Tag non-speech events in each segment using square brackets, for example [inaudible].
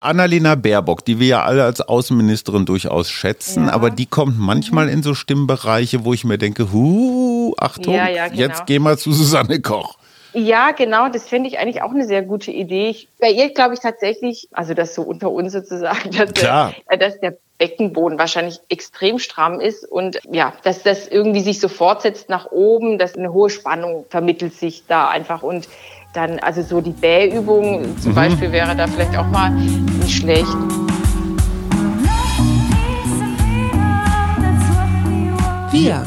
Annalena Baerbock, die wir ja alle als Außenministerin durchaus schätzen, ja. aber die kommt manchmal mhm. in so Stimmbereiche, wo ich mir denke, hu, Achtung, ja, ja, genau. jetzt geh mal zu Susanne Koch. Ja, genau, das finde ich eigentlich auch eine sehr gute Idee. Ich, bei ihr glaube ich tatsächlich, also das so unter uns sozusagen, [laughs] dass, Klar. Der, dass der Beckenboden wahrscheinlich extrem stramm ist und ja, dass das irgendwie sich so fortsetzt nach oben, dass eine hohe Spannung vermittelt sich da einfach und dann, also so die Bähübung zum mhm. Beispiel wäre da vielleicht auch mal nicht schlecht. Wir.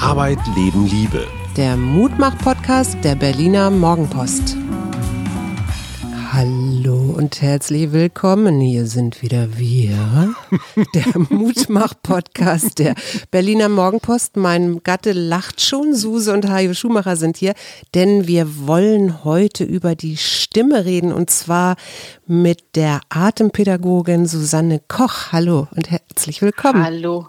Arbeit, Leben, Liebe. Der Mutmach-Podcast der Berliner Morgenpost. Hallo und herzlich willkommen. Hier sind wieder wir, [laughs] der Mutmach-Podcast der Berliner Morgenpost. Mein Gatte lacht schon. Suse und Hajo Schumacher sind hier, denn wir wollen heute über die Stimme reden und zwar mit der Atempädagogin Susanne Koch. Hallo und herzlich willkommen. Hallo.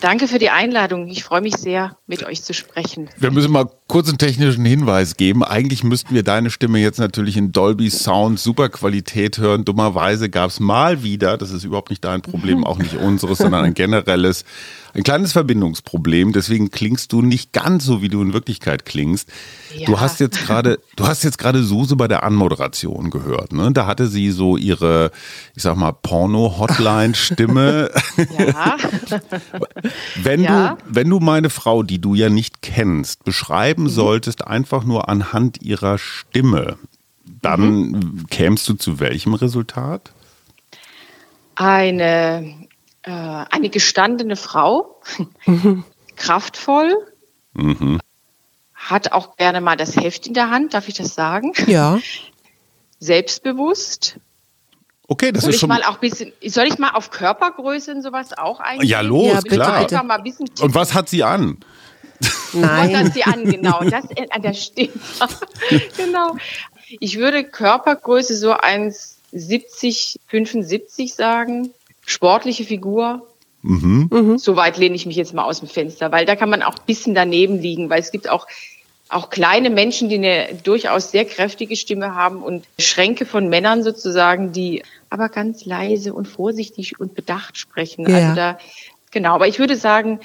Danke für die Einladung. Ich freue mich sehr, mit euch zu sprechen. Wir müssen mal kurz einen technischen Hinweis geben. Eigentlich müssten wir deine Stimme jetzt natürlich in Dolby Sound super Qualität hören. Dummerweise gab es mal wieder, das ist überhaupt nicht dein Problem, auch nicht unseres, sondern ein generelles ein kleines Verbindungsproblem, deswegen klingst du nicht ganz so, wie du in Wirklichkeit klingst. Ja. Du hast jetzt gerade, du hast jetzt gerade Suse bei der Anmoderation gehört, ne? Da hatte sie so ihre, ich sag mal, Porno-Hotline-Stimme. ja. [laughs] wenn ja. du, wenn du meine Frau, die du ja nicht kennst, beschreiben mhm. solltest, einfach nur anhand ihrer Stimme, dann mhm. kämst du zu welchem Resultat? Eine äh, eine gestandene Frau, mhm. [laughs] kraftvoll, mhm. hat auch gerne mal das Heft in der Hand, darf ich das sagen? Ja. [laughs] Selbstbewusst. Okay, das soll ist schon. mal auch bisschen, soll ich mal auf Körpergröße und sowas auch eingehen? Ja, los, ja, bitte, klar. Bitte. und was hat sie an? Nein. Was hat sie an, genau. Das an der Stimme. [laughs] genau. Ich würde Körpergröße so 1,70, 75 sagen sportliche Figur. Mhm. mhm. So weit lehne ich mich jetzt mal aus dem Fenster, weil da kann man auch ein bisschen daneben liegen, weil es gibt auch auch kleine Menschen, die eine durchaus sehr kräftige Stimme haben und Schränke von Männern sozusagen, die aber ganz leise und vorsichtig und bedacht sprechen. Ja. Also da, genau. Aber ich würde sagen,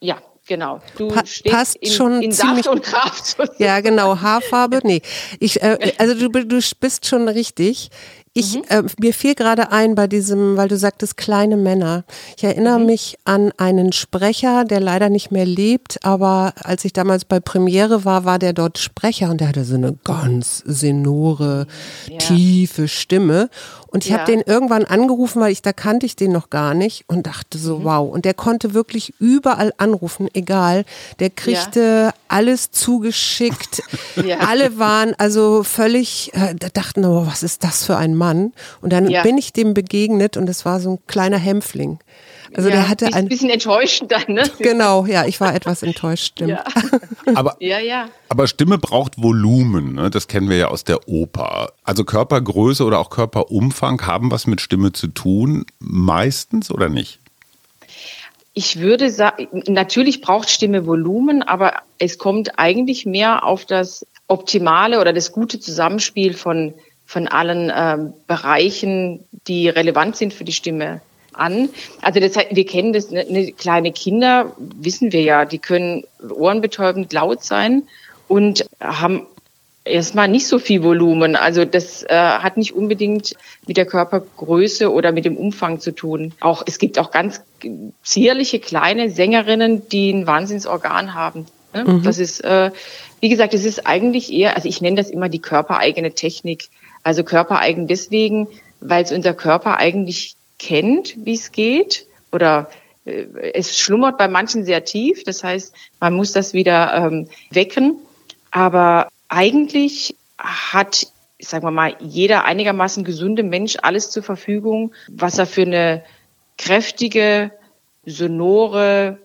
ja, Genau. Du pa passt in, schon in ziemlich, Saft und Kraft. Ja, genau. Haarfarbe. Nee. Ich, äh, [laughs] also du, du bist schon richtig. Ich, mhm. äh, mir fiel gerade ein bei diesem, weil du sagtest kleine Männer. Ich erinnere mhm. mich an einen Sprecher, der leider nicht mehr lebt, aber als ich damals bei Premiere war, war der dort Sprecher und der hatte so eine ganz senore, ja. tiefe Stimme. Und ich ja. habe den irgendwann angerufen, weil ich da kannte ich den noch gar nicht und dachte so, mhm. wow. Und der konnte wirklich überall anrufen, egal. Der kriegte ja. alles zugeschickt. [laughs] ja. Alle waren also völlig, äh, dachten, oh, was ist das für ein Mann? Und dann bin ich dem begegnet und es war so ein kleiner Hämpfling. Also ja, der hatte ein bisschen enttäuschend dann, ne? [laughs] Genau, ja, ich war etwas enttäuscht, stimmt. Ja. [laughs] aber, ja, ja. aber Stimme braucht Volumen, ne? das kennen wir ja aus der Oper. Also Körpergröße oder auch Körperumfang haben was mit Stimme zu tun, meistens oder nicht? Ich würde sagen, natürlich braucht Stimme Volumen, aber es kommt eigentlich mehr auf das optimale oder das gute Zusammenspiel von, von allen ähm, Bereichen, die relevant sind für die Stimme an. Also das wir kennen das, ne, ne, kleine Kinder, wissen wir ja, die können ohrenbetäubend laut sein und haben erstmal nicht so viel Volumen. Also das äh, hat nicht unbedingt mit der Körpergröße oder mit dem Umfang zu tun. Auch es gibt auch ganz zierliche kleine Sängerinnen, die ein Wahnsinnsorgan haben. Ne? Mhm. Das ist, äh, wie gesagt, es ist eigentlich eher, also ich nenne das immer die körpereigene Technik. Also körpereigen deswegen, weil es unser Körper eigentlich kennt, wie es geht oder äh, es schlummert bei manchen sehr tief. Das heißt, man muss das wieder ähm, wecken. Aber eigentlich hat, sagen wir mal, jeder einigermaßen gesunde Mensch alles zur Verfügung, was er für eine kräftige, sonore,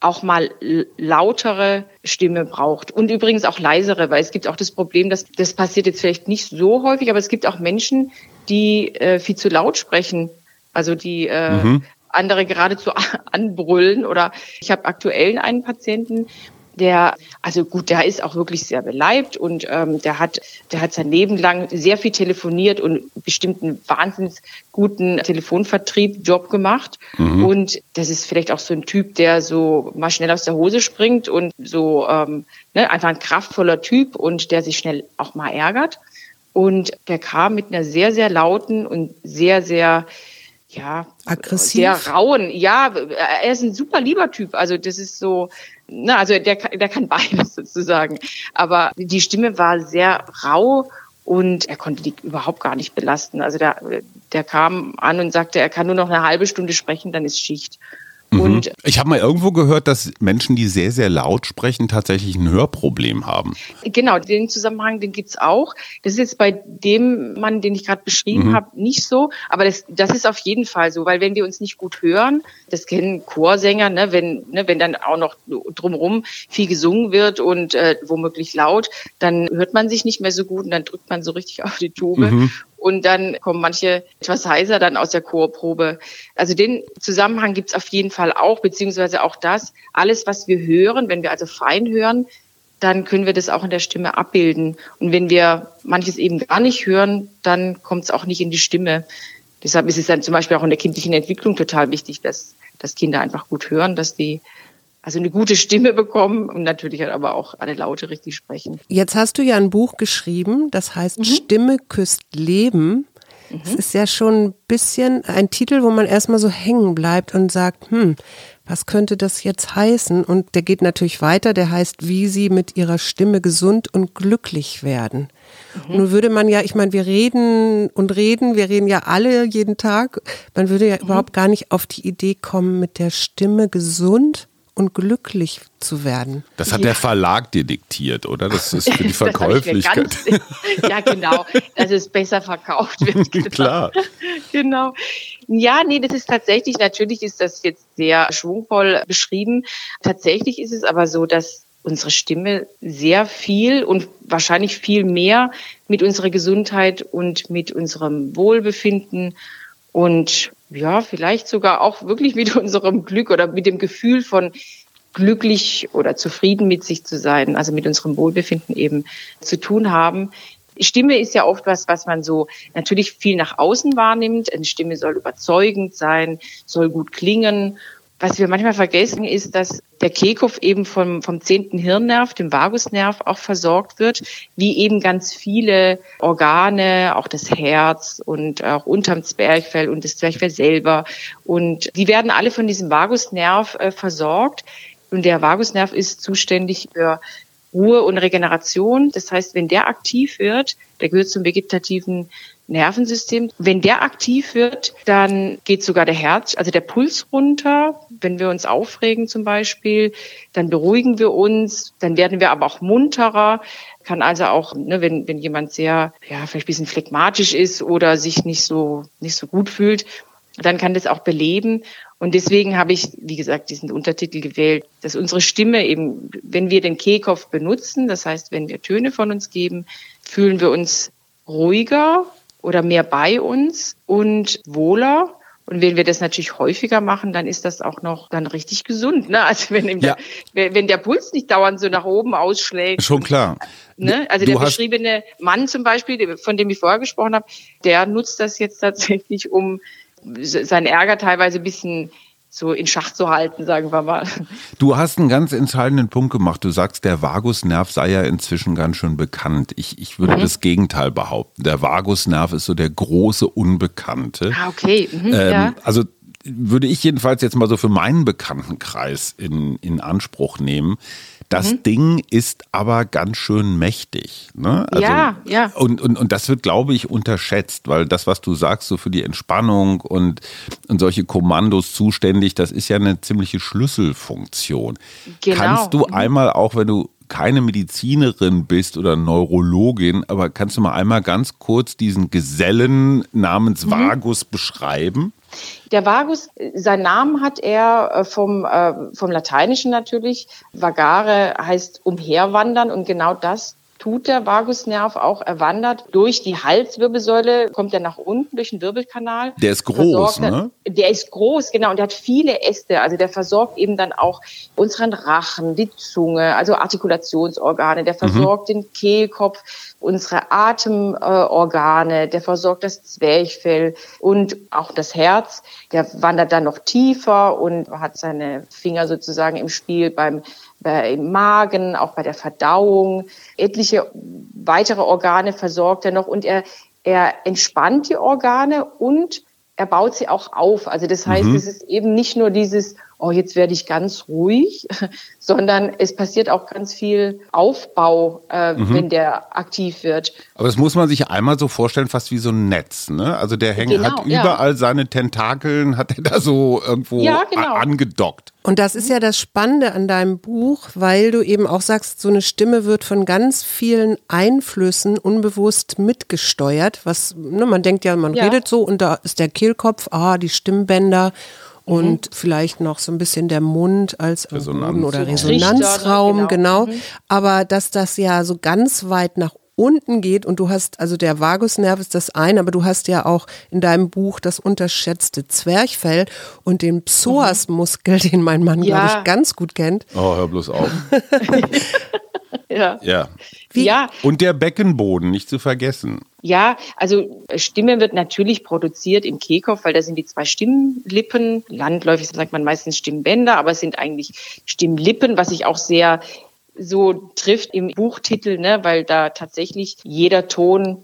auch mal lautere Stimme braucht. Und übrigens auch leisere, weil es gibt auch das Problem, dass das passiert jetzt vielleicht nicht so häufig, aber es gibt auch Menschen, die äh, viel zu laut sprechen also die äh, mhm. andere geradezu [laughs] anbrüllen. Oder ich habe aktuell einen Patienten, der, also gut, der ist auch wirklich sehr beleibt und ähm, der hat, der hat sein Leben lang sehr viel telefoniert und bestimmt einen wahnsinnig guten Telefonvertrieb, Job gemacht. Mhm. Und das ist vielleicht auch so ein Typ, der so mal schnell aus der Hose springt und so ähm, ne, einfach ein kraftvoller Typ und der sich schnell auch mal ärgert. Und der kam mit einer sehr, sehr lauten und sehr, sehr ja, aggressiv. Sehr rauen. Ja, er ist ein super lieber Typ. Also das ist so, na, also der, der kann [laughs] beides sozusagen. Aber die Stimme war sehr rau und er konnte die überhaupt gar nicht belasten. Also der, der kam an und sagte, er kann nur noch eine halbe Stunde sprechen, dann ist Schicht. Mhm. Und ich habe mal irgendwo gehört, dass Menschen, die sehr, sehr laut sprechen, tatsächlich ein Hörproblem haben. Genau, den Zusammenhang, den gibt's auch. Das ist jetzt bei dem Mann, den ich gerade beschrieben mhm. habe, nicht so. Aber das, das ist auf jeden Fall so, weil wenn wir uns nicht gut hören, das kennen Chorsänger, ne, wenn, ne, wenn dann auch noch drumherum viel gesungen wird und äh, womöglich laut, dann hört man sich nicht mehr so gut und dann drückt man so richtig [laughs] auf die Tube. Mhm. Und dann kommen manche etwas heiser dann aus der Chorprobe. Also den Zusammenhang gibt's auf jeden Fall auch, beziehungsweise auch das, alles, was wir hören, wenn wir also fein hören, dann können wir das auch in der Stimme abbilden. Und wenn wir manches eben gar nicht hören, dann kommt es auch nicht in die Stimme. Deshalb ist es dann zum Beispiel auch in der kindlichen Entwicklung total wichtig, dass, dass Kinder einfach gut hören, dass die also eine gute Stimme bekommen und natürlich halt aber auch alle Laute richtig sprechen. Jetzt hast du ja ein Buch geschrieben, das heißt mhm. Stimme küsst Leben. Mhm. Es ist ja schon ein bisschen ein Titel, wo man erstmal so hängen bleibt und sagt, hm, was könnte das jetzt heißen? Und der geht natürlich weiter, der heißt, wie sie mit ihrer Stimme gesund und glücklich werden. Mhm. Nun würde man ja, ich meine, wir reden und reden, wir reden ja alle jeden Tag. Man würde ja mhm. überhaupt gar nicht auf die Idee kommen, mit der Stimme gesund und glücklich zu werden. Das hat ja. der Verlag dir diktiert, oder? Das ist für die [laughs] Verkäuflichkeit. [laughs] Ja, genau, dass es besser verkauft wird. [laughs] Genau. Klar. Genau. Ja, nee, das ist tatsächlich, natürlich ist das jetzt sehr schwungvoll beschrieben. Tatsächlich ist es aber so, dass unsere Stimme sehr viel und wahrscheinlich viel mehr mit unserer Gesundheit und mit unserem Wohlbefinden und ja, vielleicht sogar auch wirklich mit [laughs] unserem Glück oder mit dem Gefühl von glücklich oder zufrieden mit sich zu sein, also mit unserem Wohlbefinden eben zu tun haben. Stimme ist ja oft was, was man so natürlich viel nach außen wahrnimmt. Eine Stimme soll überzeugend sein, soll gut klingen was wir manchmal vergessen, ist, dass der Kehlkopf eben vom, vom zehnten Hirnnerv, dem Vagusnerv, auch versorgt wird, wie eben ganz viele Organe, auch das Herz und auch unterm Zwerchfell und das Zwerchfell selber. Und die werden alle von diesem Vagusnerv äh, versorgt. Und der Vagusnerv ist zuständig für Ruhe und Regeneration. Das heißt, wenn der aktiv wird, der gehört zum vegetativen Nervensystem. Wenn der aktiv wird, dann geht sogar der Herz, also der Puls runter. Wenn wir uns aufregen zum Beispiel, dann beruhigen wir uns, dann werden wir aber auch munterer. Kann also auch, ne, wenn, wenn jemand sehr, ja, vielleicht ein bisschen phlegmatisch ist oder sich nicht so, nicht so gut fühlt, dann kann das auch beleben. Und deswegen habe ich, wie gesagt, diesen Untertitel gewählt, dass unsere Stimme eben, wenn wir den Kehlkopf benutzen, das heißt, wenn wir Töne von uns geben, fühlen wir uns ruhiger, oder mehr bei uns und wohler. Und wenn wir das natürlich häufiger machen, dann ist das auch noch dann richtig gesund. Ne? Also wenn, ja. der, wenn der Puls nicht dauernd so nach oben ausschlägt. Schon klar. Ne? Also du der beschriebene Mann zum Beispiel, von dem ich vorher gesprochen habe, der nutzt das jetzt tatsächlich, um seinen Ärger teilweise ein bisschen so in Schach zu halten, sagen wir mal. Du hast einen ganz entscheidenden Punkt gemacht. Du sagst, der Vagusnerv sei ja inzwischen ganz schön bekannt. Ich, ich würde mhm. das Gegenteil behaupten. Der Vagusnerv ist so der große Unbekannte. Ah, okay. Mhm, ähm, ja. Also würde ich jedenfalls jetzt mal so für meinen Bekanntenkreis in, in Anspruch nehmen. Das mhm. Ding ist aber ganz schön mächtig. Ne? Also, ja, ja. Und, und, und das wird, glaube ich, unterschätzt, weil das, was du sagst, so für die Entspannung und, und solche Kommandos zuständig, das ist ja eine ziemliche Schlüsselfunktion. Genau. Kannst du mhm. einmal, auch wenn du keine Medizinerin bist oder Neurologin, aber kannst du mal einmal ganz kurz diesen Gesellen namens mhm. Vagus beschreiben? Der Vagus, seinen Namen hat er äh, vom, äh, vom Lateinischen natürlich. Vagare heißt umherwandern und genau das tut der Vagusnerv auch. Er wandert durch die Halswirbelsäule, kommt er nach unten durch den Wirbelkanal. Der ist groß, ne? Der ist groß, genau. Und der hat viele Äste. Also der versorgt eben dann auch unseren Rachen, die Zunge, also Artikulationsorgane. Der versorgt mhm. den Kehlkopf, unsere Atemorgane. Der versorgt das Zwerchfell und auch das Herz. Der wandert dann noch tiefer und hat seine Finger sozusagen im Spiel beim im Magen, auch bei der Verdauung. Etliche weitere Organe versorgt er noch und er, er entspannt die Organe und er baut sie auch auf. Also das heißt, mhm. es ist eben nicht nur dieses, oh, jetzt werde ich ganz ruhig, [laughs] sondern es passiert auch ganz viel Aufbau, äh, mhm. wenn der aktiv wird. Aber das muss man sich einmal so vorstellen, fast wie so ein Netz. Ne? Also der hängt, genau, hat überall ja. seine Tentakeln, hat er da so irgendwo ja, genau. angedockt. Und das ist ja das Spannende an deinem Buch, weil du eben auch sagst, so eine Stimme wird von ganz vielen Einflüssen unbewusst mitgesteuert. Was, ne, man denkt ja, man ja. redet so und da ist der Kehlkopf, ah, die Stimmbänder und mhm. vielleicht noch so ein bisschen der Mund als Resonanz. oder Resonanzraum, Richter, genau. genau. Mhm. Aber dass das ja so ganz weit nach unten geht und du hast, also der Vagusnerv ist das eine, aber du hast ja auch in deinem Buch das unterschätzte Zwerchfell und den Psoasmuskel, den mein Mann, ja. glaube ich, ganz gut kennt. Oh, hör bloß auf. [laughs] ja. Ja. Wie? ja. Und der Beckenboden, nicht zu vergessen. Ja, also Stimme wird natürlich produziert im Kehlkopf, weil da sind die zwei Stimmlippen. Landläufig sagt man meistens Stimmbänder, aber es sind eigentlich Stimmlippen, was ich auch sehr so trifft im Buchtitel, ne, weil da tatsächlich jeder Ton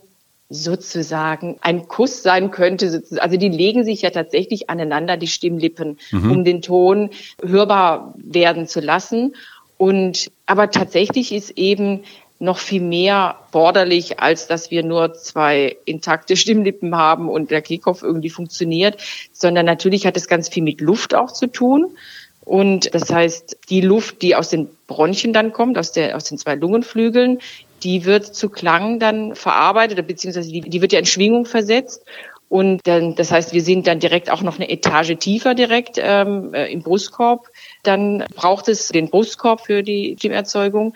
sozusagen ein Kuss sein könnte. Also die legen sich ja tatsächlich aneinander, die Stimmlippen, mhm. um den Ton hörbar werden zu lassen. Und aber tatsächlich ist eben noch viel mehr forderlich, als dass wir nur zwei intakte Stimmlippen haben und der Kehlkopf irgendwie funktioniert, sondern natürlich hat es ganz viel mit Luft auch zu tun. Und das heißt, die Luft, die aus den Bronchien dann kommt, aus, der, aus den zwei Lungenflügeln, die wird zu Klang dann verarbeitet, beziehungsweise die, die wird ja in Schwingung versetzt. Und dann, das heißt, wir sind dann direkt auch noch eine Etage tiefer direkt ähm, äh, im Brustkorb. Dann braucht es den Brustkorb für die Stimmerzeugung.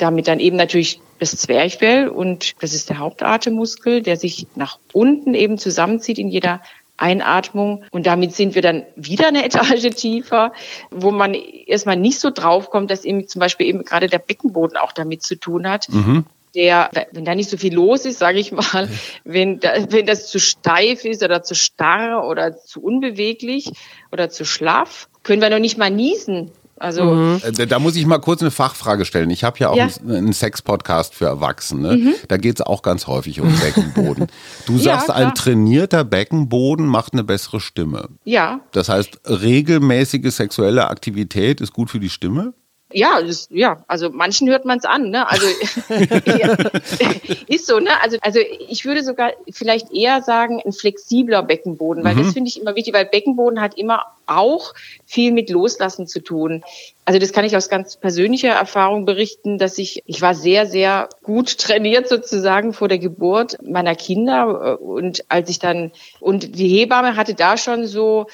Damit dann eben natürlich das Zwerchfell und das ist der Hauptatemmuskel, der sich nach unten eben zusammenzieht in jeder Einatmung. Und damit sind wir dann wieder eine [laughs] Etage tiefer, wo man erstmal nicht so draufkommt, dass eben zum Beispiel eben gerade der Beckenboden auch damit zu tun hat. Mhm der, wenn da nicht so viel los ist, sage ich mal, wenn, da, wenn das zu steif ist oder zu starr oder zu unbeweglich oder zu schlaff, können wir noch nicht mal niesen. Also mhm. Äh, da muss ich mal kurz eine Fachfrage stellen. Ich habe ja auch ja. einen, Sex-Podcast für Erwachsene. Mhm. Da geht es auch ganz häufig um Beckenboden. Du [laughs] sagst, ja, ein trainierter Beckenboden macht eine bessere Stimme. Ja. Das heißt, regelmäßige sexuelle Aktivität ist gut für die Stimme? Ja, das, ja, also manchen hört man es an, ne? Also [laughs] [laughs] ist so, ne? Also, also ich würde sogar vielleicht eher sagen, ein flexibler Beckenboden, weil mhm. das finde ich immer wichtig, weil Beckenboden hat immer auch viel mit Loslassen zu tun. Also das kann ich aus ganz persönlicher Erfahrung berichten, dass ich, ich war sehr, sehr gut [laughs] trainiert sozusagen vor der Geburt meiner Kinder und als ich dann, und die Hebamme hatte da schon so,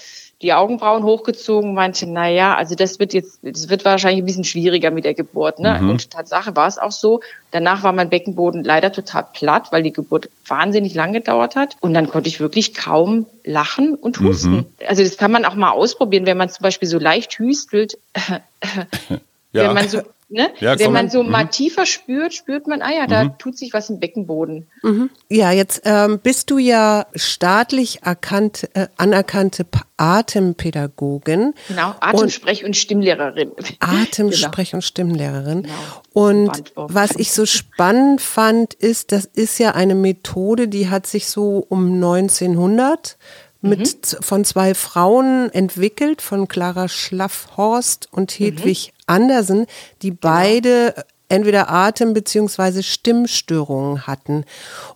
die Augenbrauen hochgezogen, meinte, na ja, also das wird jetzt, das wird wahrscheinlich ein bisschen schwieriger mit der Geburt. Ne? Mhm. Und Tatsache war es auch so. Danach war mein Beckenboden leider total platt, weil die Geburt wahnsinnig lang gedauert hat. Und dann konnte ich wirklich kaum lachen und husten. Mhm. Also das kann man auch mal ausprobieren, wenn man zum Beispiel so leicht hüstelt. [laughs] ja. Wenn man so Ne? Ja, Wenn man so mhm. mal tiefer spürt, spürt man, ah ja, da mhm. tut sich was im Beckenboden. Mhm. Ja, jetzt ähm, bist du ja staatlich erkannt, äh, anerkannte Atempädagogin. Genau, Atemsprech- und, und Stimmlehrerin. [laughs] Atemsprech- genau. und Stimmlehrerin. Genau. Und was ich so spannend fand, ist, das ist ja eine Methode, die hat sich so um 1900 mit mhm. von zwei Frauen entwickelt, von Clara Schlaffhorst und Hedwig mhm. Andersen, die genau. beide entweder Atem- beziehungsweise Stimmstörungen hatten.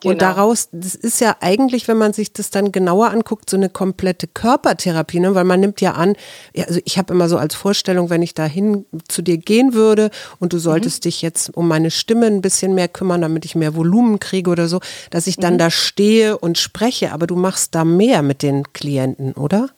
Genau. Und daraus, das ist ja eigentlich, wenn man sich das dann genauer anguckt, so eine komplette Körpertherapie, ne? weil man nimmt ja an, also ich habe immer so als Vorstellung, wenn ich dahin zu dir gehen würde und du solltest mhm. dich jetzt um meine Stimme ein bisschen mehr kümmern, damit ich mehr Volumen kriege oder so, dass ich dann mhm. da stehe und spreche, aber du machst da mehr mit den Klienten, oder?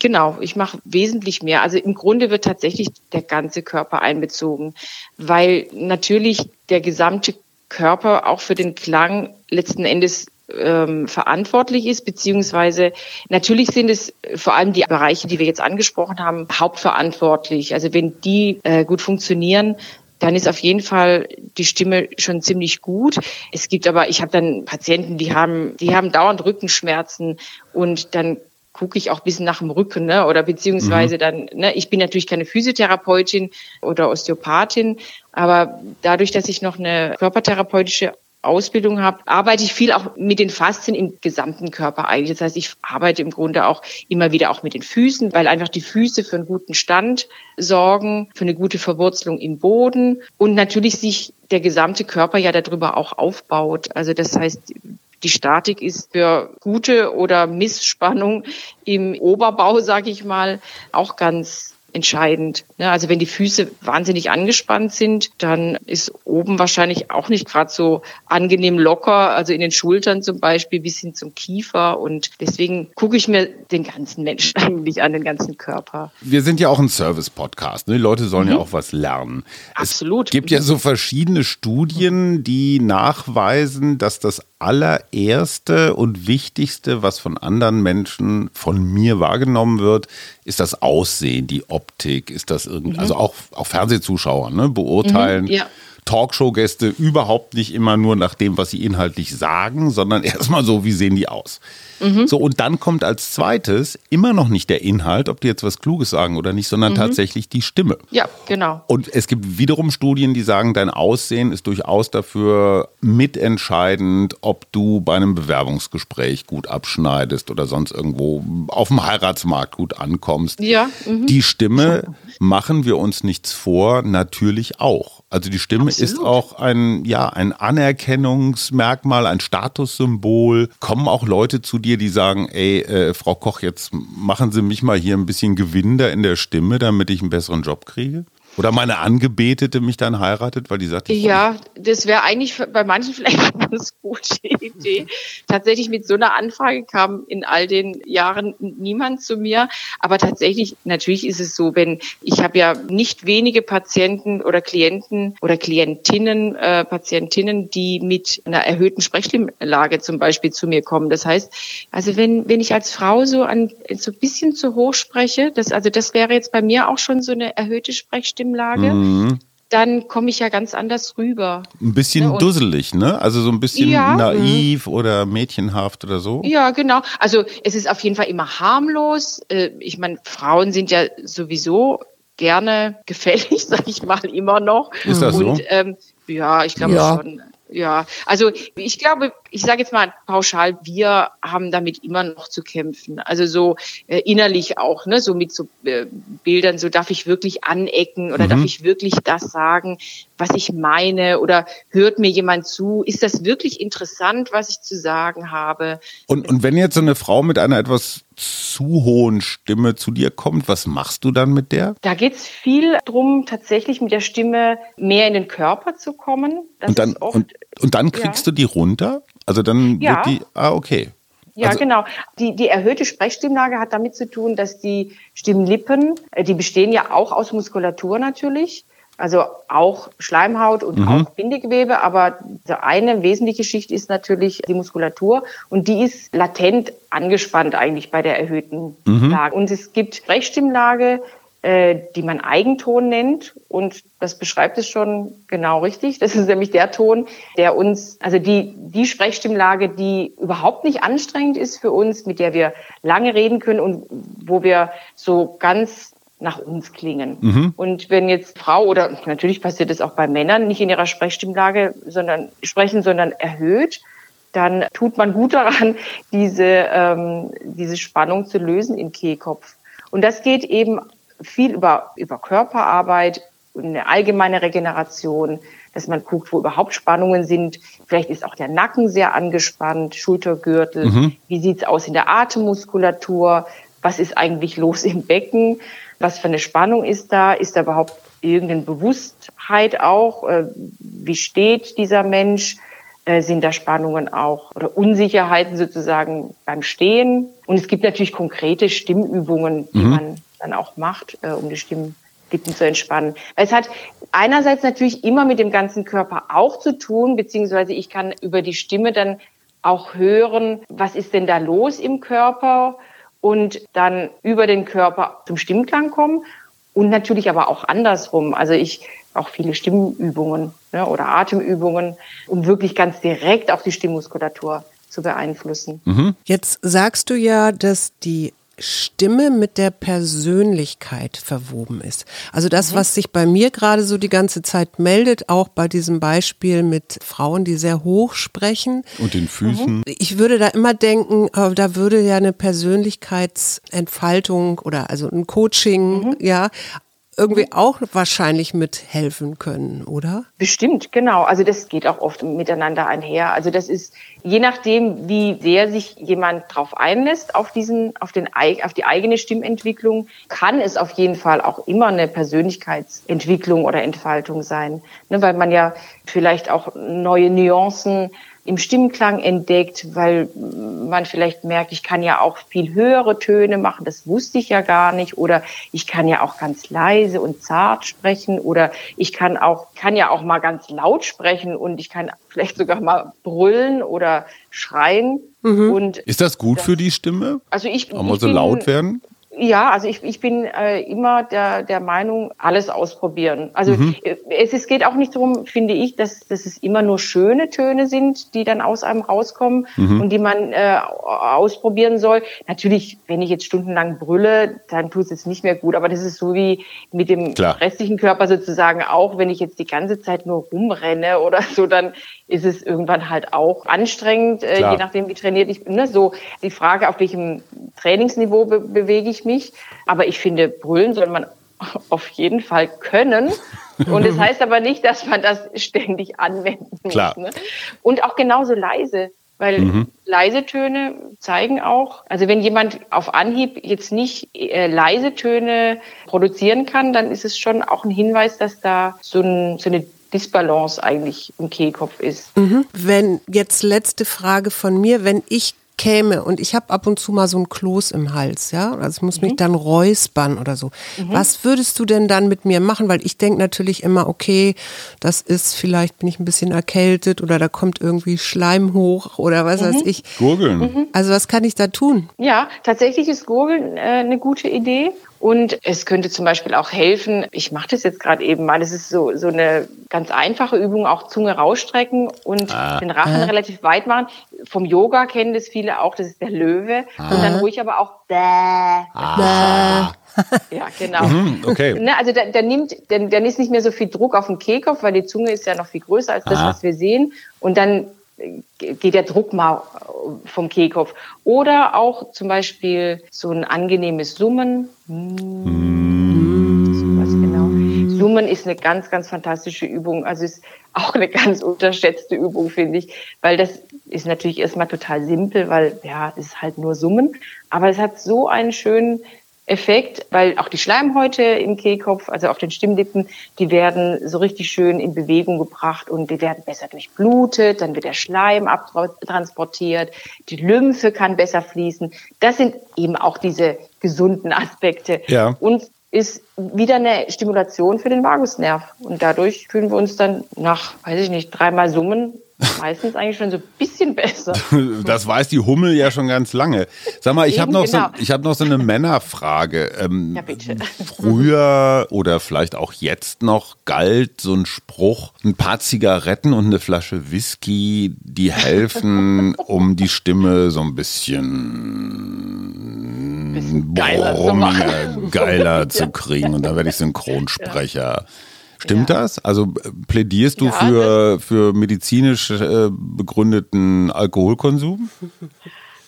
Genau, ich mache wesentlich mehr. Also im Grunde wird tatsächlich der ganze Körper einbezogen, weil natürlich der gesamte Körper auch für den Klang letzten Endes ähm, verantwortlich ist, beziehungsweise natürlich sind es vor allem die Bereiche, die wir jetzt angesprochen haben, hauptverantwortlich. Also wenn die äh, gut funktionieren, dann ist auf jeden Fall die Stimme schon ziemlich gut. Es gibt aber, ich habe dann Patienten, die haben, die haben dauernd Rückenschmerzen und dann gucke ich auch ein bisschen nach dem Rücken, ne? Oder beziehungsweise mhm. dann, ne, ich bin natürlich keine Physiotherapeutin oder Osteopathin, aber dadurch, dass ich noch eine körpertherapeutische Ausbildung habe, arbeite ich viel auch mit den Faszien im gesamten Körper eigentlich. Das heißt, ich arbeite im Grunde auch immer wieder auch mit den Füßen, weil einfach die Füße für einen guten Stand sorgen, für eine gute Verwurzelung im Boden und natürlich sich der gesamte Körper ja darüber auch aufbaut. Also das heißt, die Statik ist für gute oder Missspannung im Oberbau, sage ich mal, auch ganz entscheidend. Also wenn die Füße wahnsinnig angespannt sind, dann ist oben wahrscheinlich auch nicht gerade so angenehm locker, also in den Schultern zum Beispiel bis hin zum Kiefer. Und deswegen gucke ich mir den ganzen Menschen [laughs] eigentlich an, den ganzen Körper. Wir sind ja auch ein Service-Podcast. Ne? Die Leute sollen mhm. ja auch was lernen. Absolut. Es gibt ja so verschiedene Studien, die nachweisen, dass das allererste und wichtigste, was von anderen Menschen von mir wahrgenommen wird, ist das Aussehen, die Optik, ist das irgendwie, mhm. also auch, auch Fernsehzuschauer ne, beurteilen. Mhm, ja. Talkshow-Gäste überhaupt nicht immer nur nach dem, was sie inhaltlich sagen, sondern [laughs] erstmal so, wie sehen die aus. Mhm. So, und dann kommt als zweites immer noch nicht der Inhalt, ob die jetzt was Kluges sagen oder nicht, sondern mhm. tatsächlich die Stimme. Ja, genau. Und es gibt wiederum Studien, die sagen, dein Aussehen ist durchaus dafür mitentscheidend, ob du bei einem Bewerbungsgespräch gut abschneidest oder sonst irgendwo auf dem Heiratsmarkt gut ankommst. Ja. Mhm. Die Stimme, machen wir uns nichts vor, natürlich auch. Also die Stimme Absolut. ist auch ein, ja, ein Anerkennungsmerkmal, ein Statussymbol. Kommen auch Leute zu dir, die sagen, ey, äh, Frau Koch, jetzt machen Sie mich mal hier ein bisschen gewinnender in der Stimme, damit ich einen besseren Job kriege? Oder meine Angebetete mich dann heiratet, weil die sagt, ja, das wäre eigentlich bei manchen [laughs] vielleicht eine gute Idee. tatsächlich mit so einer Anfrage kam in all den Jahren niemand zu mir. Aber tatsächlich, natürlich ist es so, wenn ich habe ja nicht wenige Patienten oder Klienten oder Klientinnen, äh, Patientinnen, die mit einer erhöhten Sprechstimmlage zum Beispiel zu mir kommen. Das heißt, also wenn wenn ich als Frau so an so ein bisschen zu hoch spreche, das also das wäre jetzt bei mir auch schon so eine erhöhte Sprechstimme Stimmlage, mhm. dann komme ich ja ganz anders rüber. Ein bisschen ne? dusselig, ne? Also so ein bisschen ja, naiv mh. oder mädchenhaft oder so. Ja, genau. Also es ist auf jeden Fall immer harmlos. Äh, ich meine, Frauen sind ja sowieso gerne gefällig, [laughs] sag ich mal, immer noch. Ist das Und, so? Ähm, ja, ich glaube ja. schon. Ja, also ich glaube, ich sage jetzt mal pauschal, wir haben damit immer noch zu kämpfen. Also so äh, innerlich auch, ne, so mit so äh, Bildern, so darf ich wirklich anecken oder mhm. darf ich wirklich das sagen, was ich meine oder hört mir jemand zu? Ist das wirklich interessant, was ich zu sagen habe? Und, und wenn jetzt so eine Frau mit einer etwas zu hohen Stimme zu dir kommt, was machst du dann mit der? Da geht es viel darum, tatsächlich mit der Stimme mehr in den Körper zu kommen. Das und, dann, und, und dann kriegst ja. du die runter? Also dann ja. wird die, ah, okay. Ja, also, genau. Die, die erhöhte Sprechstimmlage hat damit zu tun, dass die Stimmlippen, äh, die bestehen ja auch aus Muskulatur natürlich, also auch Schleimhaut und mhm. auch Bindegewebe, aber eine wesentliche Schicht ist natürlich die Muskulatur und die ist latent angespannt eigentlich bei der erhöhten mhm. Lage. Und es gibt Sprechstimmlage, äh, die man Eigenton nennt. Und das beschreibt es schon genau richtig. Das ist nämlich der Ton, der uns, also die, die Sprechstimmlage, die überhaupt nicht anstrengend ist für uns, mit der wir lange reden können und wo wir so ganz nach uns klingen. Mhm. Und wenn jetzt Frau oder natürlich passiert es auch bei Männern nicht in ihrer Sprechstimmlage, sondern sprechen, sondern erhöht, dann tut man gut daran, [laughs] diese, ähm, diese Spannung zu lösen im Kehlkopf. Und das geht eben viel über, über Körperarbeit, eine allgemeine Regeneration, dass man guckt, wo überhaupt Spannungen sind. Vielleicht ist auch der Nacken sehr angespannt, Schultergürtel. Mhm. Wie sieht's aus in der Atemmuskulatur? Was ist eigentlich los im Becken? Was für eine Spannung ist da? Ist da überhaupt irgendeine Bewusstheit auch? Äh, wie steht dieser Mensch? Äh, sind da Spannungen auch oder Unsicherheiten sozusagen beim Stehen? Und es gibt natürlich konkrete Stimmübungen, die mhm. man dann auch macht, äh, um die Stimme Lippen zu entspannen. Es hat einerseits natürlich immer mit dem ganzen Körper auch zu tun, beziehungsweise ich kann über die Stimme dann auch hören, was ist denn da los im Körper und dann über den Körper zum Stimmklang kommen und natürlich aber auch andersrum. Also ich auch viele Stimmübungen ne, oder Atemübungen, um wirklich ganz direkt auch die Stimmmuskulatur zu beeinflussen. Mhm. Jetzt sagst du ja, dass die Stimme mit der Persönlichkeit verwoben ist. Also das, mhm. was sich bei mir gerade so die ganze Zeit meldet, auch bei diesem Beispiel mit Frauen, die sehr hoch sprechen. Und den Füßen. Mhm. Ich würde da immer denken, äh, da würde ja eine Persönlichkeitsentfaltung oder also ein Coaching, mhm. ja, irgendwie auch wahrscheinlich mithelfen können, oder? Bestimmt, genau. Also das geht auch oft miteinander einher. Also das ist je nachdem, wie sehr sich jemand drauf einlässt auf diesen, auf den, auf die eigene Stimmentwicklung, kann es auf jeden Fall auch immer eine Persönlichkeitsentwicklung oder Entfaltung sein, ne, weil man ja vielleicht auch neue Nuancen im Stimmklang entdeckt, weil man vielleicht merkt, ich kann ja auch viel höhere Töne machen, das wusste ich ja gar nicht, oder ich kann ja auch ganz leise und zart sprechen, oder ich kann auch, kann ja auch mal ganz laut sprechen und ich kann vielleicht sogar mal brüllen oder schreien. Mhm. Und ist das gut das, für die Stimme? Also ich, auch mal so laut werden? Ja, also ich, ich bin äh, immer der, der Meinung, alles ausprobieren. Also mhm. Es, es geht auch nicht darum, finde ich, dass, dass es immer nur schöne Töne sind, die dann aus einem rauskommen mhm. und die man äh, ausprobieren soll. Natürlich, wenn ich jetzt stundenlang brülle, dann tut es jetzt nicht mehr gut, aber das ist so wie mit dem Klar. restlichen Körper sozusagen auch, wenn ich jetzt die ganze Zeit nur rumrenne [laughs] oder so, dann ist es irgendwann halt auch anstrengend, äh, je nachdem wie trainiert ich bin. Ne? So die Frage, auf welchem Trainingsniveau be bewege ich mich. Aber ich finde, brüllen soll man [laughs] auf jeden Fall können. Und es das [laughs] heißt aber nicht, dass man das ständig anwenden Klar. muss. Ne? Und auch genauso leise. Weil mhm. leise Töne zeigen auch, also wenn jemand auf Anhieb jetzt nicht äh, leise Töne produzieren kann, dann ist es schon auch ein Hinweis, dass da so, ein, so eine Disbalance eigentlich im Kehlkopf ist. Mhm. Wenn jetzt letzte Frage von mir, wenn ich käme und ich habe ab und zu mal so ein Kloß im Hals, ja, also ich muss mich mhm. dann räuspern oder so. Mhm. Was würdest du denn dann mit mir machen? Weil ich denke natürlich immer, okay, das ist vielleicht bin ich ein bisschen erkältet oder da kommt irgendwie Schleim hoch oder was mhm. weiß ich. Gurgeln. Mhm. Also was kann ich da tun? Ja, tatsächlich ist Gurgeln äh, eine gute Idee. Und es könnte zum Beispiel auch helfen, ich mache das jetzt gerade eben mal, das ist so, so eine ganz einfache Übung, auch Zunge rausstrecken und ah. den Rachen ah. relativ weit machen. Vom Yoga kennen das viele auch, das ist der Löwe. Ah. Und dann ruhig aber auch bäh. Ah. [laughs] Ja, genau. Mhm, okay. Ne, also der, der nimmt, der, der ist nicht mehr so viel Druck auf den Kehlkopf, weil die Zunge ist ja noch viel größer als das, was wir sehen. Und dann geht der Druck mal vom Kehlkopf. Oder auch zum Beispiel so ein angenehmes Summen. Mm. Genau. Summen ist eine ganz, ganz fantastische Übung. Also ist auch eine ganz unterschätzte Übung, finde ich, weil das ist natürlich erstmal total simpel, weil ja, es ist halt nur Summen, aber es hat so einen schönen Effekt, weil auch die Schleimhäute im Kehlkopf, also auf den Stimmlippen, die werden so richtig schön in Bewegung gebracht und die werden besser durchblutet, dann wird der Schleim abtransportiert, die Lymphe kann besser fließen. Das sind eben auch diese gesunden Aspekte. Ja. Und ist wieder eine Stimulation für den Vagusnerv. Und dadurch fühlen wir uns dann nach, weiß ich nicht, dreimal Summen Meistens eigentlich schon so ein bisschen besser. [laughs] Das weiß die Hummel ja schon ganz lange. Sag mal, ich habe noch, genau. so, hab noch so eine Männerfrage. Ähm, ja, bitte. Früher oder vielleicht auch jetzt noch galt so ein Spruch, ein paar Zigaretten und eine Flasche Whisky, die helfen, um die Stimme so ein bisschen, bisschen geiler, brummiger, zu, geiler [laughs] zu kriegen. Und dann werde ich Synchronsprecher. Ja. Stimmt ja. das? Also äh, plädierst du ja, für, für medizinisch äh, begründeten Alkoholkonsum?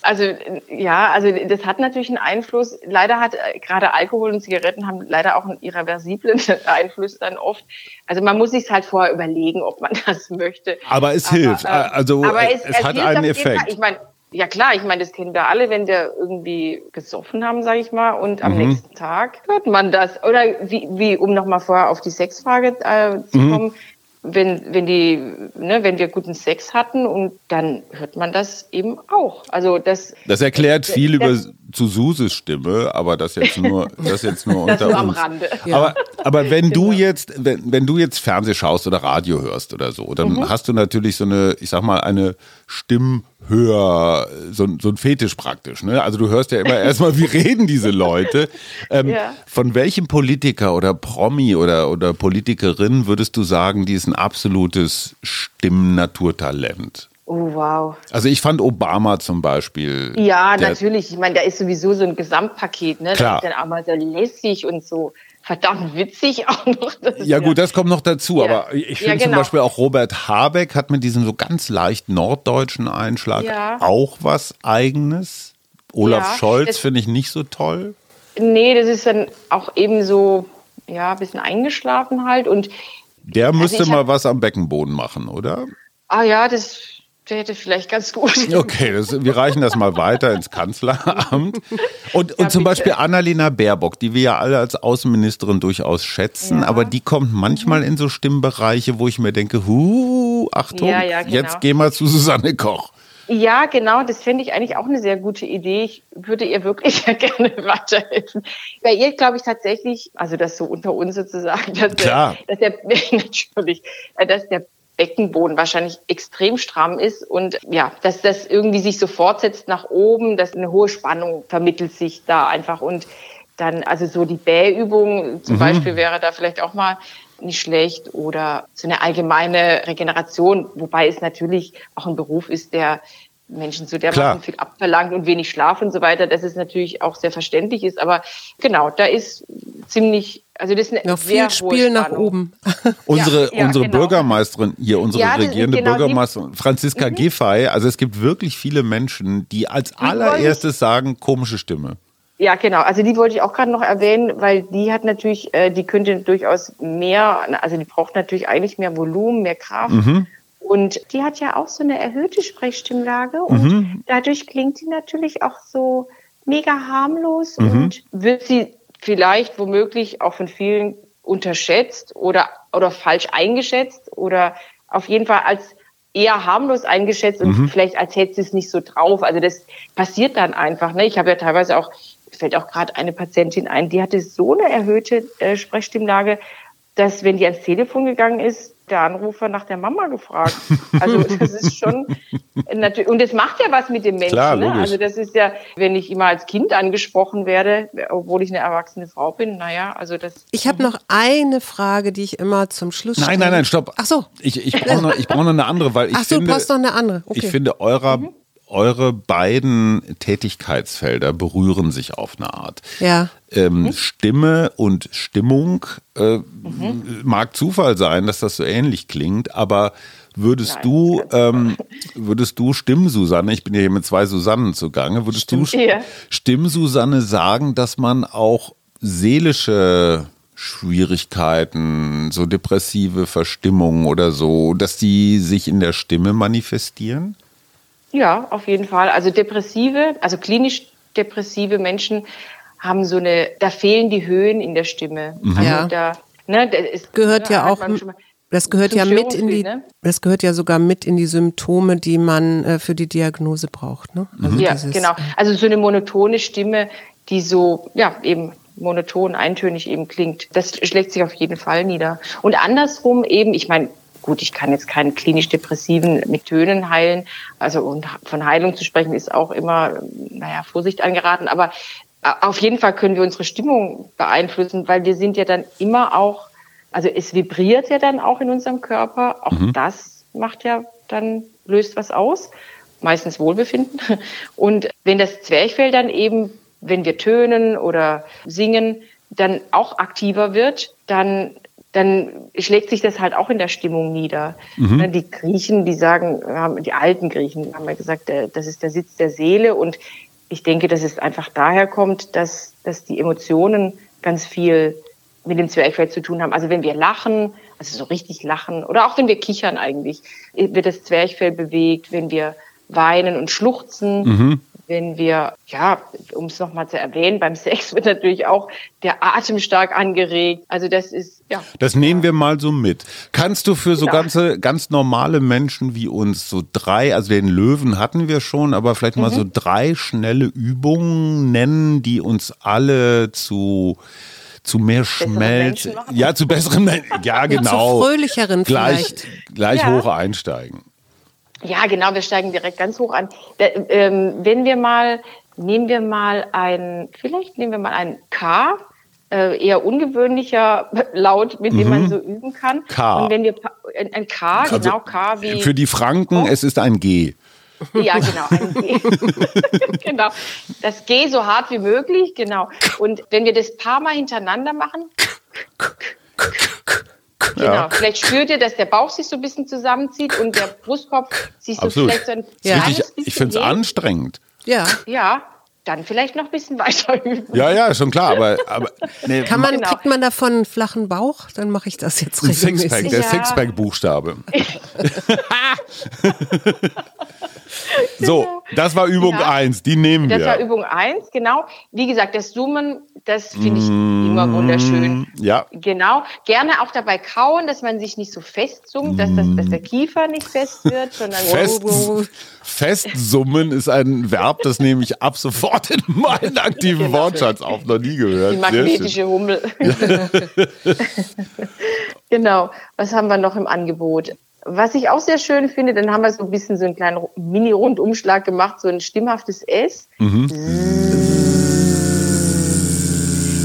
Also ja, also das hat natürlich einen Einfluss. Leider hat äh, gerade Alkohol und Zigaretten haben leider auch einen irreversiblen [laughs] Einfluss dann oft. Also man muss sich halt vorher überlegen, ob man [laughs] das möchte. Aber es aber, hilft. Also aber es, es, es hat einen Effekt. Ich meine, ja klar, ich meine, das kennen wir alle, wenn wir irgendwie gesoffen haben, sage ich mal, und am mhm. nächsten Tag hört man das. Oder wie, wie um nochmal vorher auf die Sexfrage äh, zu mhm. kommen, wenn, wenn die, ne, wenn wir guten Sex hatten und dann hört man das eben auch. Also das. Das erklärt das, viel das, über zu Suses Stimme, aber das jetzt nur, [laughs] das jetzt nur unter das uns. am Rande. Ja. Aber Aber wenn du jetzt, wenn, wenn du jetzt Fernseh schaust oder Radio hörst oder so, dann mhm. hast du natürlich so eine, ich sag mal, eine Stimmhör, so, so ein Fetisch praktisch. Ne? Also du hörst ja immer [laughs] erstmal, wie reden diese Leute. Ähm, ja. Von welchem Politiker oder Promi oder, oder Politikerin würdest du sagen, die ist ein absolutes Stimmnaturtalent? Oh, wow. Also ich fand Obama zum Beispiel. Ja, natürlich. Ich meine, da ist sowieso so ein Gesamtpaket, ne? Klar. Der ist dann auch mal so lässig und so verdammt witzig [laughs] auch noch. Ja gut, das kommt noch dazu, ja. aber ich finde ja, genau. zum Beispiel auch Robert Habeck hat mit diesem so ganz leicht norddeutschen Einschlag ja. auch was Eigenes. Olaf Scholz finde ich nicht so toll. Nee, das ist dann auch eben so, ja, ein bisschen eingeschlafen halt und der also müsste also mal was am Beckenboden machen, oder? Ah ja, das der hätte vielleicht ganz gut. [laughs] Okay, das, wir reichen das mal weiter ins Kanzleramt. Und, ja, und zum bitte. Beispiel Annalena Baerbock, die wir ja alle als Außenministerin durchaus schätzen, ja. aber die kommt manchmal in so Stimmbereiche, wo ich mir denke, hu, Achtung, ja, genau. jetzt geh mal zu Susanne Koch. Ja, genau, das finde ich eigentlich auch eine sehr gute Idee. Ich würde ihr wirklich [laughs] gerne weiterhelfen. Bei ihr glaube ich tatsächlich, also das so unter uns sozusagen, dass Klar. der, dass der [laughs] natürlich, äh, dass der Beckenboden wahrscheinlich extrem stramm ist und ja, dass das irgendwie sich so fortsetzt nach oben, dass eine hohe Spannung vermittelt sich da einfach und dann, also so die Bähübung zum mhm. Beispiel wäre da vielleicht auch mal nicht schlecht oder so eine allgemeine Regeneration, wobei es natürlich auch ein Beruf ist, der Menschen zu dermaßen viel abverlangt und wenig Schlaf und so weiter, dass es natürlich auch sehr verständlich ist. Aber genau, da ist ziemlich, also das ist eine Noch viel Spiel nach oben. [laughs] unsere ja, unsere genau. Bürgermeisterin hier, unsere ja, regierende genau Bürgermeisterin Franziska mhm. Giffey, also es gibt wirklich viele Menschen, die als die allererstes sagen, komische Stimme. Ja, genau. Also die wollte ich auch gerade noch erwähnen, weil die hat natürlich, äh, die könnte durchaus mehr, also die braucht natürlich eigentlich mehr Volumen, mehr Kraft. Mhm. Und die hat ja auch so eine erhöhte Sprechstimmlage und mhm. dadurch klingt die natürlich auch so mega harmlos mhm. und wird sie vielleicht womöglich auch von vielen unterschätzt oder, oder falsch eingeschätzt oder auf jeden Fall als eher harmlos eingeschätzt und mhm. vielleicht als hätte sie es nicht so drauf. Also das passiert dann einfach. Ne? Ich habe ja teilweise auch, fällt auch gerade eine Patientin ein, die hatte so eine erhöhte äh, Sprechstimmlage, dass wenn die ans Telefon gegangen ist, der Anrufer nach der Mama gefragt. Also [laughs] das ist schon natürlich und das macht ja was mit dem Menschen. Klar, ne? Also das ist ja, wenn ich immer als Kind angesprochen werde, obwohl ich eine erwachsene Frau bin, naja, also das. Ich habe noch eine Frage, die ich immer zum Schluss. Nein, nein, nein, stopp. Ach so. Ich, ich brauche noch, ich brauch noch eine andere, weil [laughs] ich Ach so, finde. brauchst noch eine andere. Okay. Ich finde eurer mhm eure beiden Tätigkeitsfelder berühren sich auf eine Art. Ja. Ähm, mhm. Stimme und Stimmung äh, mhm. mag Zufall sein, dass das so ähnlich klingt, aber würdest Nein, du ähm, würdest du Stimm-Susanne, ich bin ja hier mit zwei Susannen zugange, würdest Stimmt, du ja. Stimm-Susanne sagen, dass man auch seelische Schwierigkeiten, so depressive Verstimmungen oder so, dass die sich in der Stimme manifestieren? Ja, auf jeden Fall. Also depressive, also klinisch depressive Menschen haben so eine, da fehlen die Höhen in der Stimme. Mhm. Also ja. da, ne, da ist, gehört ja auch, das gehört ja mit in die, ne? das gehört ja sogar mit in die Symptome, die man äh, für die Diagnose braucht. Ne? Also ja, dieses, genau. Also so eine monotone Stimme, die so, ja, eben monoton, eintönig eben klingt. Das schlägt sich auf jeden Fall nieder. Und andersrum eben, ich meine, Gut, ich kann jetzt keinen klinisch Depressiven mit Tönen heilen. Also und von Heilung zu sprechen ist auch immer, naja, Vorsicht angeraten. Aber auf jeden Fall können wir unsere Stimmung beeinflussen, weil wir sind ja dann immer auch, also es vibriert ja dann auch in unserem Körper. Auch mhm. das macht ja dann, löst was aus. Meistens Wohlbefinden. Und wenn das Zwerchfell dann eben, wenn wir tönen oder singen, dann auch aktiver wird, dann dann schlägt sich das halt auch in der Stimmung nieder. Mhm. Ne, die Griechen, die sagen, die alten Griechen haben ja gesagt, das ist der Sitz der Seele und ich denke, dass es einfach daher kommt, dass, dass die Emotionen ganz viel mit dem Zwerchfell zu tun haben. Also wenn wir lachen, also so richtig lachen, oder auch wenn wir kichern eigentlich, wird das Zwerchfell bewegt, wenn wir weinen und schluchzen, mhm wenn wir, ja, um es nochmal zu erwähnen, beim Sex wird natürlich auch der Atem stark angeregt. Also das ist, ja. Das nehmen wir mal so mit. Kannst du für so genau. ganze, ganz normale Menschen wie uns so drei, also den Löwen hatten wir schon, aber vielleicht mhm. mal so drei schnelle Übungen nennen, die uns alle zu zu mehr Schmelz. Ja, zu besseren Menschen. Ja, genau. Zu fröhlicheren gleich, vielleicht. Gleich Ja. hoch einsteigen. Ja, genau, wir steigen direkt ganz hoch an. Da, ähm, wenn wir mal, nehmen wir mal ein, vielleicht nehmen wir mal ein K, äh, eher ungewöhnlicher [laughs] Laut, mit dem man so üben kann. Mhm. K. Und wenn wir ein, ein K, Also, genau K wie Für die Franken, es ist ein G. ja, genau, ein G. [laughs] genau. Das G so hart wie möglich, genau. Und wenn wir das paar Mal hintereinander machen, genau. Ja. Vielleicht spürt ihr, dass der Bauch sich so ein bisschen zusammenzieht und der Brustkorb sich so Absolut. vielleicht so ein Ja. kleines Richtig, bisschen ich finde es anstrengend. Ja. Ja, dann vielleicht noch ein bisschen weiter üben. Ja, ja, schon klar, aber, aber nee, Kann man, Genau. kriegt man davon einen flachen Bauch? Dann mache ich das jetzt ein Sixpack, der Ja. Sixpack-Buchstabe. [laughs] [laughs] [laughs] so, das war Übung Ja. 1, die nehmen Das war wir. Übung eins, genau. Wie gesagt, das Zoomen, das finde ich immer wunderschön. Ja, Genau. Gerne auch dabei kauen, dass man sich nicht so festzoomt, dass, das, dass der Kiefer nicht fest wird, sondern [laughs] Fest, Festsummen ist ein Verb, das nehme ich ab sofort in meinen aktiven Genau. Wortschatz auf. Noch nie gehört. die magnetische Hummel. [laughs] genau. Was haben wir noch im Angebot? Was ich auch sehr schön finde, dann haben wir so ein bisschen so einen kleinen Mini-Rundumschlag gemacht, so ein stimmhaftes S. Mhm.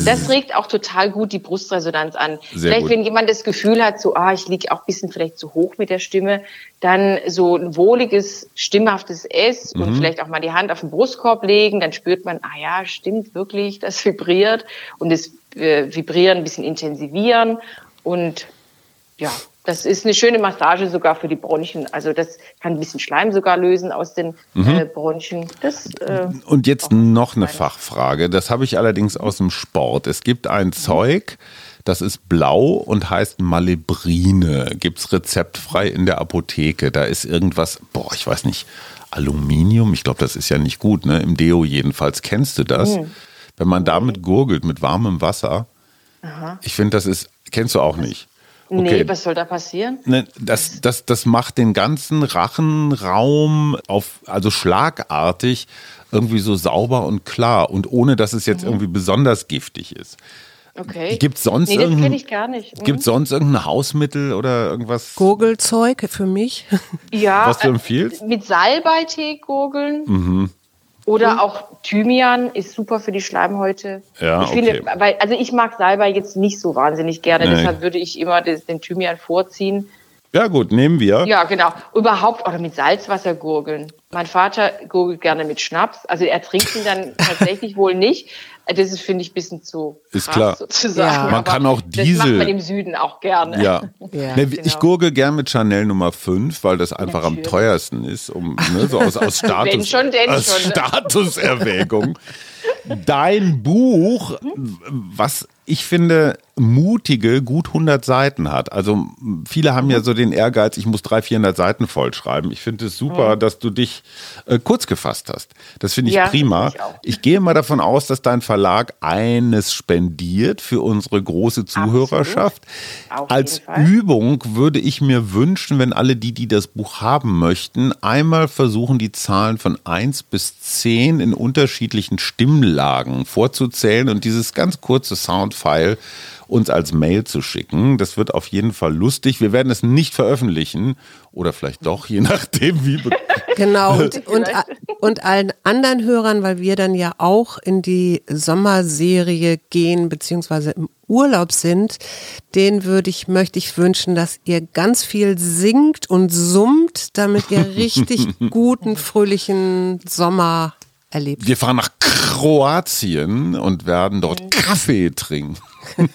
Das regt auch total gut die Brustresonanz an. Sehr vielleicht, gut. wenn jemand das Gefühl hat, so, ah, ich liege auch ein bisschen vielleicht zu hoch mit der Stimme, dann so ein wohliges, stimmhaftes S Mhm. und vielleicht auch mal die Hand auf den Brustkorb legen, dann spürt man, ah ja, stimmt wirklich, das [laughs] vibriert und das äh, Vibrieren ein bisschen intensivieren und ja, das ist eine schöne Massage sogar für die Bronchien. Also das kann ein bisschen Schleim sogar lösen aus den Mhm. äh, Bronchien. Das, äh, Und jetzt noch eine Fachfrage. Das habe ich allerdings aus dem Sport. Es gibt ein Zeug, das ist blau und heißt Malebrine. Gibt es rezeptfrei in der Apotheke. Da ist irgendwas, boah, ich weiß nicht, Aluminium. Ich glaube, das ist ja nicht gut, ne? Im Deo jedenfalls. Kennst du das? Wenn man damit gurgelt mit warmem Wasser. Ich finde, das ist, kennst du auch nicht. Nee, was soll da passieren? Ne, das, das, das macht den ganzen Rachenraum auf, also schlagartig irgendwie so sauber und klar und ohne, dass es Mhm. jetzt irgendwie besonders giftig ist. Okay. Gibt's sonst nee, das irgendein- kenne ich gar nicht. Mhm. Gibt es sonst irgendein Hausmittel oder irgendwas, Gurgelzeug für mich. ja, was du äh, empfiehlst? Mit Salbeitee gurgeln. Mhm. Oder auch Thymian ist super für die Schleimhäute. Ja, ich finde, okay. weil, also ich mag Salbei jetzt nicht so wahnsinnig gerne, Nee. deshalb würde ich immer den Thymian vorziehen. Ja gut, nehmen wir. Ja, genau. Überhaupt oder mit Salzwasser gurgeln. Mein Vater gurgelt gerne mit Schnaps. Also er trinkt ihn dann [laughs] tatsächlich wohl nicht. Das ist, finde ich, ein bisschen zu Ist klar. sozusagen. Ja. Man Aber kann auch Das Diesel- macht man im Süden auch gerne. Ja. [laughs] Ja, ne, Ich genau. gurgel gern mit Chanel Nummer 5, weil das einfach am Natürlich. teuersten ist, um ne, so aus, aus [laughs] Status, Wenn schon, denn aus schon. Statuserwägung. [laughs] Dein Buch, was ich finde mutige, gut 100 Seiten hat. Also viele haben ja Mhm. so den Ehrgeiz, ich muss 300, 400 Seiten vollschreiben. Ich finde es super, dass du dich äh, kurz gefasst hast. Das finde ich Mhm. Ja, prima. ich. Ich gehe mal davon aus, dass dein Verlag eines spendiert für unsere große Zuhörerschaft. Als. Übung würde ich mir wünschen, wenn alle die, die das Buch haben möchten, einmal versuchen, die Zahlen von 1 bis 10 in unterschiedlichen Stimmlagen vorzuzählen und dieses ganz kurze Soundfile uns als Mail zu schicken. Das wird auf jeden Fall lustig. Wir werden es nicht veröffentlichen oder vielleicht doch, je [laughs] nachdem, wie. Genau, [laughs] und, und, und allen anderen Hörern, weil wir dann ja auch in die Sommerserie gehen, beziehungsweise im Urlaub sind, den würde ich, möchte ich wünschen, dass ihr ganz viel singt und summt, damit ihr [laughs] richtig guten, fröhlichen Sommer erlebt. Wir fahren nach Kroatien und werden dort Kaffee trinken. [laughs]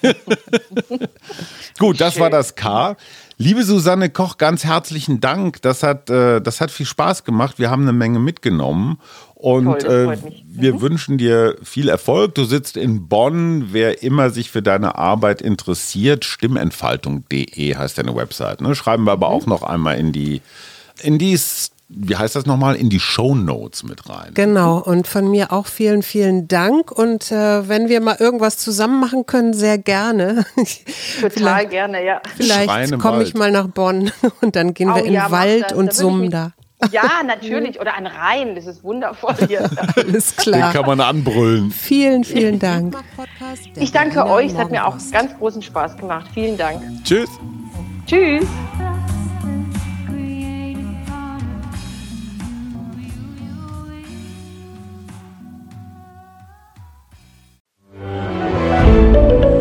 Gut, das war das K. Liebe Susanne Koch, ganz herzlichen Dank. Das hat, äh, das hat viel Spaß gemacht. Wir haben eine Menge mitgenommen. Und Toll, äh, wir wünschen dir viel Erfolg. Du sitzt in Bonn. Wer immer sich für deine Arbeit interessiert, stimmentfaltung.de heißt deine Website. Ne? Schreiben wir Mhm. aber auch noch einmal in die, in die, wie heißt das nochmal, in die Show Notes mit rein. Genau, und von mir auch vielen, vielen Dank. Und äh, wenn wir mal irgendwas zusammen machen können, sehr gerne. [laughs] Total gerne, ja. Vielleicht komme ich mal nach Bonn [laughs] und dann gehen wir Oh in ja, den mach Wald. Da und summen da. [laughs] Ja, natürlich. Oder ein Rhein, das ist wundervoll hier. Alles klar. Den kann man anbrüllen. Vielen, vielen Dank. Ich danke euch, es hat mir auch ganz großen Spaß gemacht. Vielen Dank. Tschüss. Tschüss.